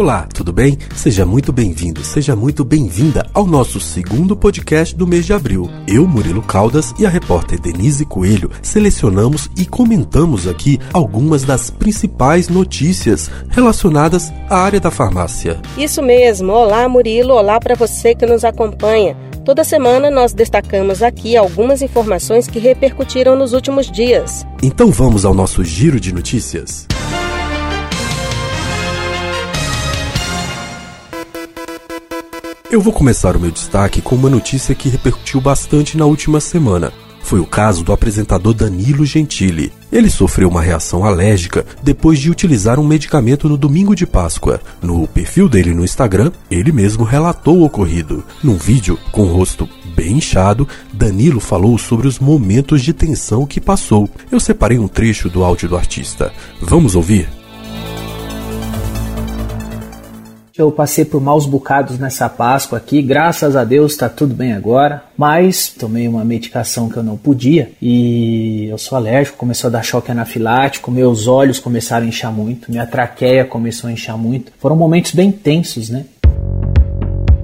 Olá, tudo bem? Seja muito bem-vindo, seja muito bem-vinda ao nosso segundo podcast do mês de abril. Eu, Murilo Caldas e a repórter Denise Coelho selecionamos e comentamos aqui algumas das principais notícias relacionadas à área da farmácia. Isso mesmo. Olá, Murilo. Olá para você que nos acompanha. Toda semana nós destacamos aqui algumas informações que repercutiram nos últimos dias. Então vamos ao nosso giro de notícias. Eu vou começar o meu destaque com uma notícia que repercutiu bastante na última semana. Foi o caso do apresentador Danilo Gentili. Ele sofreu uma reação alérgica depois de utilizar um medicamento no domingo de Páscoa. No perfil dele no Instagram, ele mesmo relatou o ocorrido. Num vídeo com o rosto bem inchado, Danilo falou sobre os momentos de tensão que passou. Eu separei um trecho do áudio do artista. Vamos ouvir? Eu passei por maus bocados nessa Páscoa aqui, graças a Deus está tudo bem agora, mas tomei uma medicação que eu não podia e eu sou alérgico, começou a dar choque anafilático, meus olhos começaram a inchar muito, minha traqueia começou a inchar muito. Foram momentos bem tensos, né?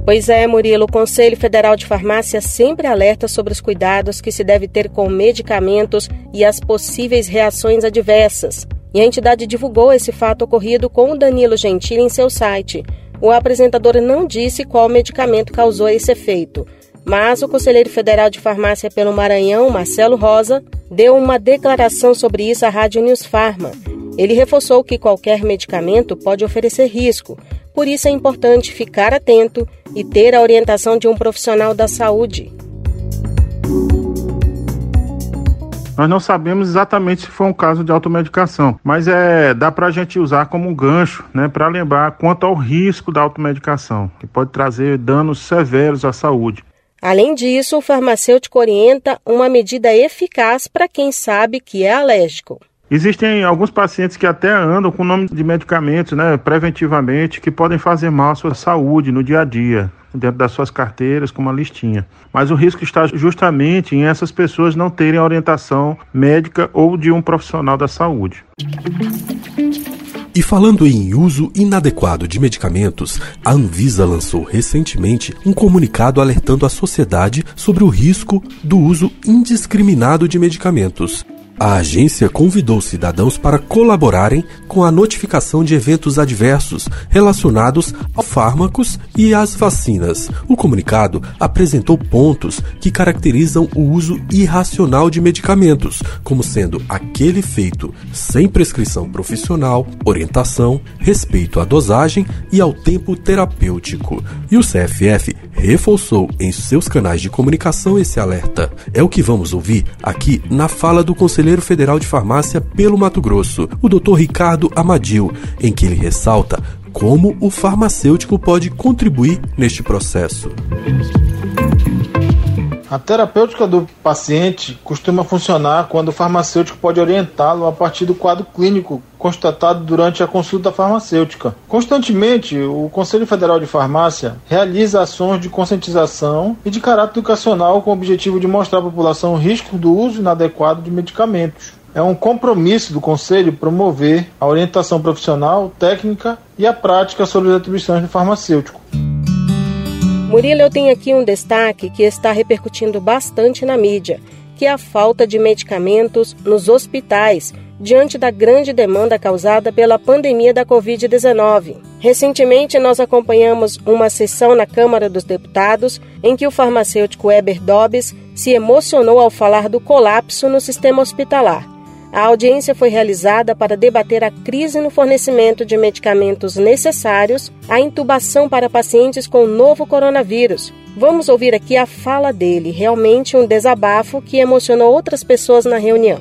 Pois é, Murilo, o Conselho Federal de Farmácia sempre alerta sobre os cuidados que se deve ter com medicamentos e as possíveis reações adversas. E a entidade divulgou esse fato ocorrido com o Danilo Gentili em seu site. O apresentador não disse qual medicamento causou esse efeito, mas o conselheiro federal de farmácia pelo Maranhão, Marcelo Rosa, deu uma declaração sobre isso à Rádio News Pharma. Ele reforçou que qualquer medicamento pode oferecer risco, por isso é importante ficar atento e ter a orientação de um profissional da saúde. Nós não sabemos exatamente se foi um caso de automedicação, mas é dá para a gente usar como um gancho, né, para lembrar quanto ao risco da automedicação, que pode trazer danos severos à saúde. Além disso, o farmacêutico orienta uma medida eficaz para quem sabe que é alérgico. Existem alguns pacientes que até andam com nome de medicamentos, né, preventivamente, que podem fazer mal à sua saúde no dia a dia dentro das suas carteiras com uma listinha. Mas o risco está justamente em essas pessoas não terem orientação médica ou de um profissional da saúde. E falando em uso inadequado de medicamentos, a Anvisa lançou recentemente um comunicado alertando a sociedade sobre o risco do uso indiscriminado de medicamentos. A agência convidou cidadãos para colaborarem com a notificação de eventos adversos relacionados a fármacos e às vacinas. O comunicado apresentou pontos que caracterizam o uso irracional de medicamentos, como sendo aquele feito sem prescrição profissional, orientação, respeito à dosagem e ao tempo terapêutico. E o CFF reforçou em seus canais de comunicação esse alerta. É o que vamos ouvir aqui na fala do Conselho Conselheiro Federal de Farmácia pelo Mato Grosso, o Dr. Ricardo Amadil, em que ele ressalta como o farmacêutico pode contribuir neste processo. A terapêutica do paciente costuma funcionar quando o farmacêutico pode orientá-lo a partir do quadro clínico constatado durante a consulta farmacêutica. Constantemente, o Conselho Federal de Farmácia realiza ações de conscientização e de caráter educacional com o objetivo de mostrar à população o risco do uso inadequado de medicamentos. É um compromisso do Conselho promover a orientação profissional, técnica e a prática sobre as atribuições do farmacêutico. Murilo, eu tenho aqui um destaque que está repercutindo bastante na mídia, que é a falta de medicamentos nos hospitais diante da grande demanda causada pela pandemia da Covid-19. Recentemente, nós acompanhamos uma sessão na Câmara dos Deputados em que o farmacêutico Eber Dobbs se emocionou ao falar do colapso no sistema hospitalar. A audiência foi realizada para debater a crise no fornecimento de medicamentos necessários à intubação para pacientes com o novo coronavírus. Vamos ouvir aqui a fala dele, realmente um desabafo que emocionou outras pessoas na reunião.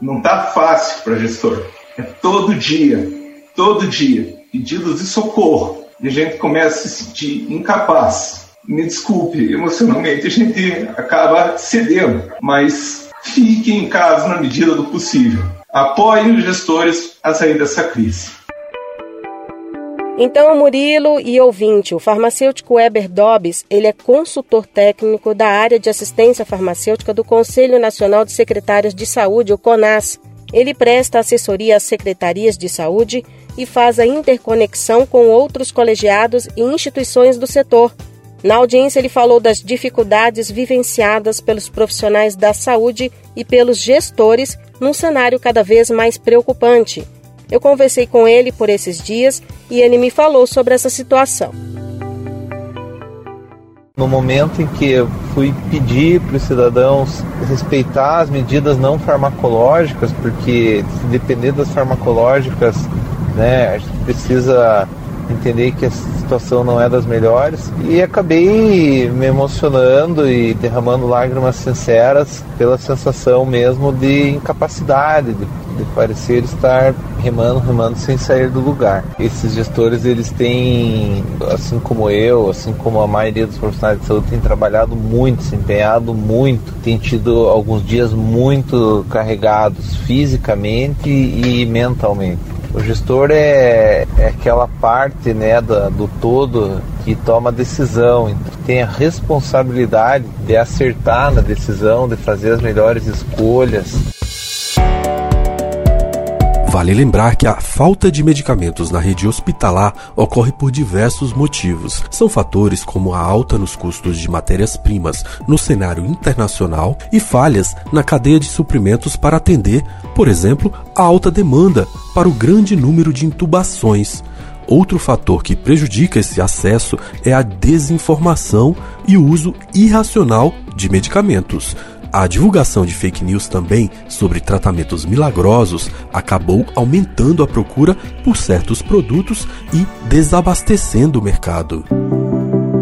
Não está fácil para gestor. É todo dia, todo dia, pedidos de socorro. E a gente começa a se sentir incapaz me desculpe, emocionalmente a gente acaba cedendo, mas fique em casa na medida do possível. apoiem os gestores a sair dessa crise. Então, Murilo e ouvinte, o farmacêutico Weber Dobbs, ele é consultor técnico da área de assistência farmacêutica do Conselho Nacional de Secretários de Saúde, o CONAS. Ele presta assessoria às secretarias de saúde e faz a interconexão com outros colegiados e instituições do setor. Na audiência, ele falou das dificuldades vivenciadas pelos profissionais da saúde e pelos gestores num cenário cada vez mais preocupante. Eu conversei com ele por esses dias e ele me falou sobre essa situação. No momento em que eu fui pedir para os cidadãos respeitar as medidas não farmacológicas, porque se depender das farmacológicas, né, a gente precisa entender que a situação não é das melhores e acabei me emocionando e derramando lágrimas sinceras pela sensação mesmo de incapacidade, de de parecer estar remando, remando sem sair do lugar. Esses gestores, eles têm, assim como eu, assim como a maioria dos profissionais de saúde, tem trabalhado muito, se empenhado muito, tem tido alguns dias muito carregados fisicamente e mentalmente. O gestor é, é aquela parte né, do, do todo que toma a decisão, tem a responsabilidade de acertar na decisão, de fazer as melhores escolhas. Vale lembrar que a falta de medicamentos na rede hospitalar ocorre por diversos motivos. São fatores como a alta nos custos de matérias-primas no cenário internacional e falhas na cadeia de suprimentos para atender, por exemplo, a alta demanda para o grande número de intubações. Outro fator que prejudica esse acesso é a desinformação e o uso irracional de medicamentos. A divulgação de fake news também sobre tratamentos milagrosos acabou aumentando a procura por certos produtos e desabastecendo o mercado.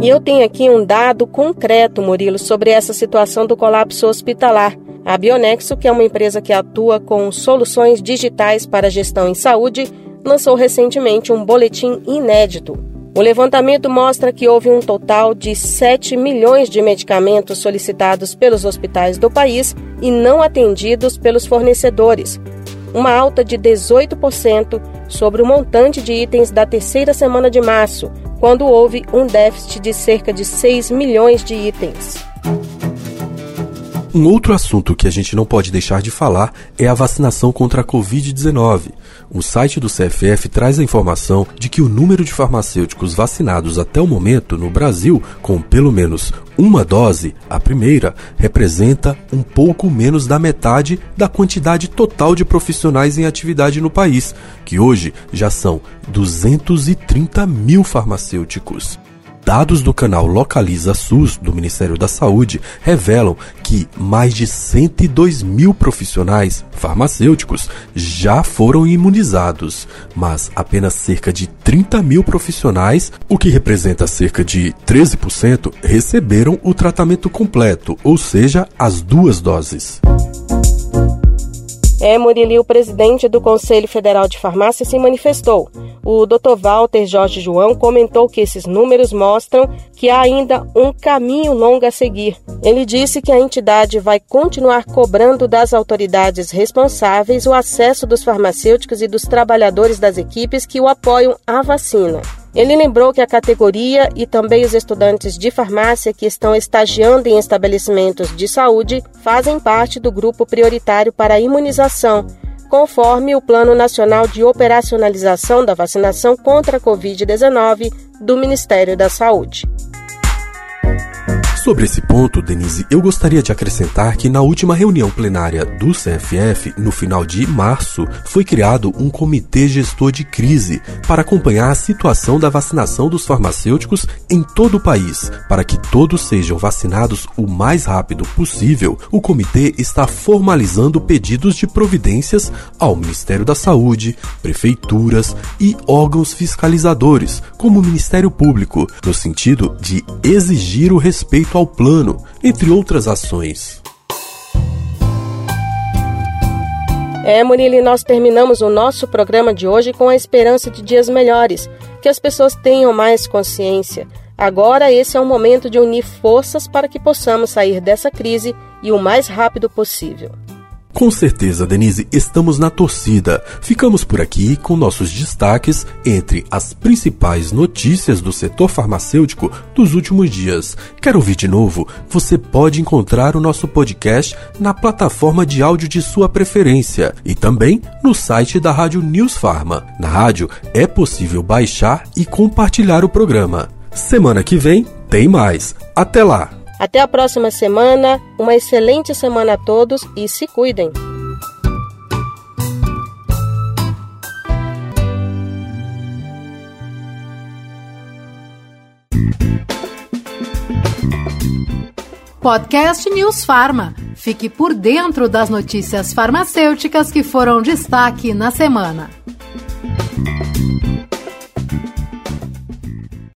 E eu tenho aqui um dado concreto, Murilo, sobre essa situação do colapso hospitalar. A Bionexo, que é uma empresa que atua com soluções digitais para gestão em saúde, lançou recentemente um boletim inédito o levantamento mostra que houve um total de 7 milhões de medicamentos solicitados pelos hospitais do país e não atendidos pelos fornecedores, uma alta de 18% sobre o montante de itens da terceira semana de março, quando houve um déficit de cerca de 6 milhões de itens. Um outro assunto que a gente não pode deixar de falar é a vacinação contra a Covid-19. O site do CFF traz a informação de que o número de farmacêuticos vacinados até o momento no Brasil, com pelo menos uma dose, a primeira, representa um pouco menos da metade da quantidade total de profissionais em atividade no país, que hoje já são 230 mil farmacêuticos. Dados do canal Localiza SUS do Ministério da Saúde revelam que mais de 102 mil profissionais farmacêuticos já foram imunizados, mas apenas cerca de 30 mil profissionais, o que representa cerca de 13%, receberam o tratamento completo, ou seja, as duas doses. É, Murili, o presidente do Conselho Federal de Farmácia se manifestou. O Dr. Walter Jorge João comentou que esses números mostram que há ainda um caminho longo a seguir. Ele disse que a entidade vai continuar cobrando das autoridades responsáveis o acesso dos farmacêuticos e dos trabalhadores das equipes que o apoiam à vacina. Ele lembrou que a categoria e também os estudantes de farmácia que estão estagiando em estabelecimentos de saúde fazem parte do grupo prioritário para a imunização, conforme o Plano Nacional de Operacionalização da Vacinação contra a Covid-19 do Ministério da Saúde. Sobre esse ponto, Denise, eu gostaria de acrescentar que na última reunião plenária do CFF, no final de março, foi criado um comitê gestor de crise para acompanhar a situação da vacinação dos farmacêuticos em todo o país. Para que todos sejam vacinados o mais rápido possível, o comitê está formalizando pedidos de providências ao Ministério da Saúde, prefeituras e órgãos fiscalizadores, como o Ministério Público, no sentido de exigir o respeito ao plano, entre outras ações. É, Murilo, nós terminamos o nosso programa de hoje com a esperança de dias melhores, que as pessoas tenham mais consciência. Agora esse é o momento de unir forças para que possamos sair dessa crise e o mais rápido possível. Com certeza, Denise, estamos na torcida. Ficamos por aqui com nossos destaques entre as principais notícias do setor farmacêutico dos últimos dias. Quer ouvir de novo? Você pode encontrar o nosso podcast na plataforma de áudio de sua preferência e também no site da Rádio News Farma. Na rádio é possível baixar e compartilhar o programa. Semana que vem tem mais. Até lá! Até a próxima semana, uma excelente semana a todos e se cuidem! Podcast News Farma. Fique por dentro das notícias farmacêuticas que foram destaque na semana.